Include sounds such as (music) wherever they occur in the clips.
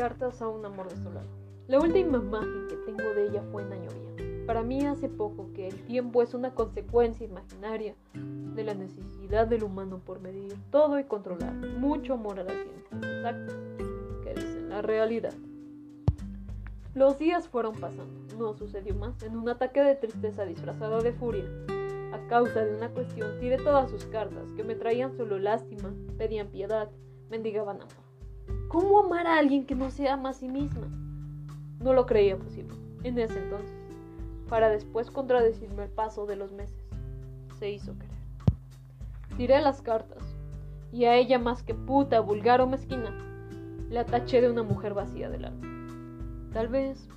cartas a un amor desolado. La última imagen que tengo de ella fue en Año. Para mí hace poco que el tiempo es una consecuencia imaginaria de la necesidad del humano por medir todo y controlar. Mucho amor a la ciencia exacta que dicen la realidad. Los días fueron pasando. No sucedió más. En un ataque de tristeza disfrazado de furia, a causa de una cuestión, tiré todas sus cartas, que me traían solo lástima, pedían piedad, mendigaban amor. ¿Cómo amar a alguien que no se ama a sí misma? No lo creía posible, en ese entonces, para después contradecirme el paso de los meses. Se hizo querer. Tiré las cartas, y a ella más que puta, vulgar o mezquina, la taché de una mujer vacía del alma. Tal vez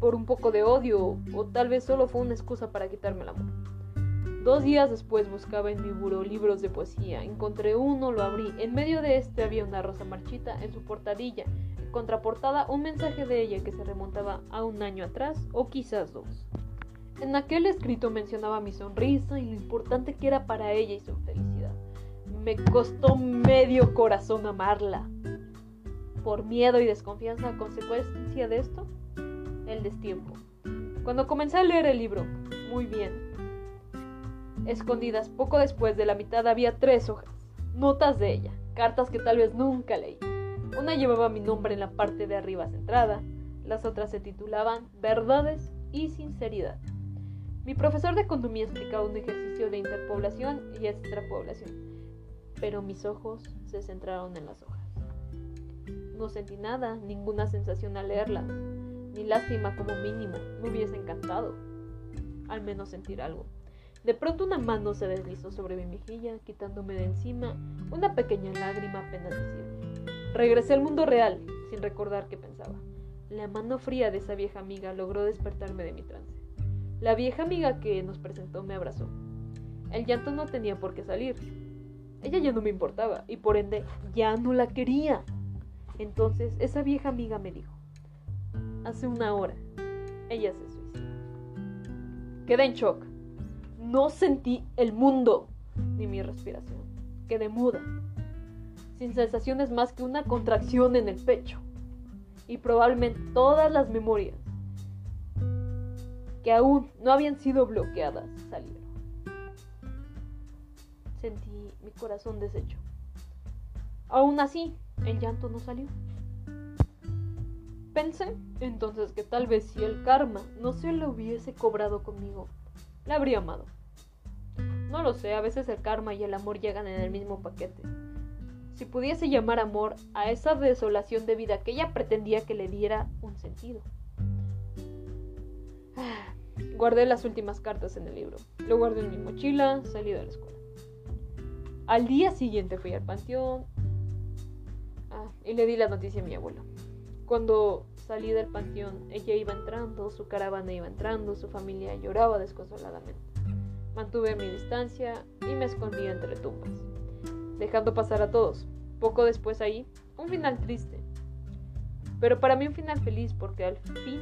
por un poco de odio o tal vez solo fue una excusa para quitarme el amor. Dos días después buscaba en mi buró libros de poesía. Encontré uno, lo abrí. En medio de este había una rosa marchita en su portadilla. En contraportada un mensaje de ella que se remontaba a un año atrás o quizás dos. En aquel escrito mencionaba mi sonrisa y lo importante que era para ella y su felicidad. Me costó medio corazón amarla por miedo y desconfianza a consecuencia de esto? El destiempo. Cuando comencé a leer el libro, muy bien. Escondidas poco después de la mitad había tres hojas, notas de ella, cartas que tal vez nunca leí. Una llevaba mi nombre en la parte de arriba centrada, las otras se titulaban Verdades y Sinceridad. Mi profesor de economía explicaba un ejercicio de interpoblación y extrapoblación, pero mis ojos se centraron en las hojas. No sentí nada, ninguna sensación al leerla, ni lástima como mínimo, me hubiese encantado. Al menos sentir algo. De pronto una mano se deslizó sobre mi mejilla, quitándome de encima una pequeña lágrima apenas visible. Regresé al mundo real, sin recordar qué pensaba. La mano fría de esa vieja amiga logró despertarme de mi trance. La vieja amiga que nos presentó me abrazó. El llanto no tenía por qué salir. Ella ya no me importaba y por ende ya no la quería. Entonces esa vieja amiga me dijo, hace una hora, ella se suicidó. Quedé en shock. No sentí el mundo ni mi respiración. Quedé muda, sin sensaciones más que una contracción en el pecho. Y probablemente todas las memorias que aún no habían sido bloqueadas salieron. Sentí mi corazón deshecho. Aún así, el llanto no salió. Pensé entonces que tal vez si el karma no se lo hubiese cobrado conmigo, la habría amado. No lo sé, a veces el karma y el amor llegan en el mismo paquete. Si pudiese llamar amor a esa desolación de vida que ella pretendía que le diera un sentido. (sighs) Guardé las últimas cartas en el libro. Lo guardé en mi mochila, salí de la escuela. Al día siguiente fui al panteón, y le di la noticia a mi abuelo. Cuando salí del panteón, ella iba entrando, su caravana iba entrando, su familia lloraba desconsoladamente. Mantuve mi distancia y me escondí entre tumbas, dejando pasar a todos. Poco después ahí, un final triste. Pero para mí un final feliz porque al fin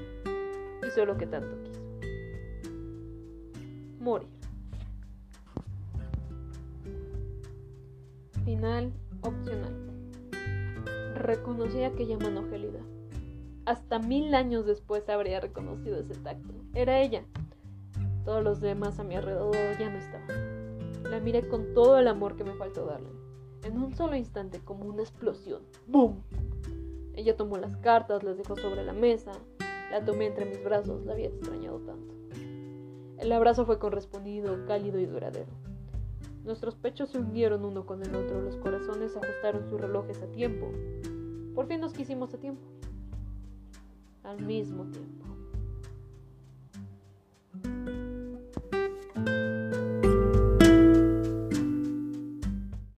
hizo lo que tanto quiso. Morir. Final opcional reconocí aquella mano gélida. Hasta mil años después habría reconocido ese tacto. Era ella. Todos los demás a mi alrededor ya no estaban. La miré con todo el amor que me faltó darle. En un solo instante, como una explosión. ¡Bum! Ella tomó las cartas, las dejó sobre la mesa. La tomé entre mis brazos, la había extrañado tanto. El abrazo fue correspondido, cálido y duradero. Nuestros pechos se hundieron uno con el otro, los corazones ajustaron sus relojes a tiempo. Por fin nos quisimos a tiempo. Al mismo tiempo.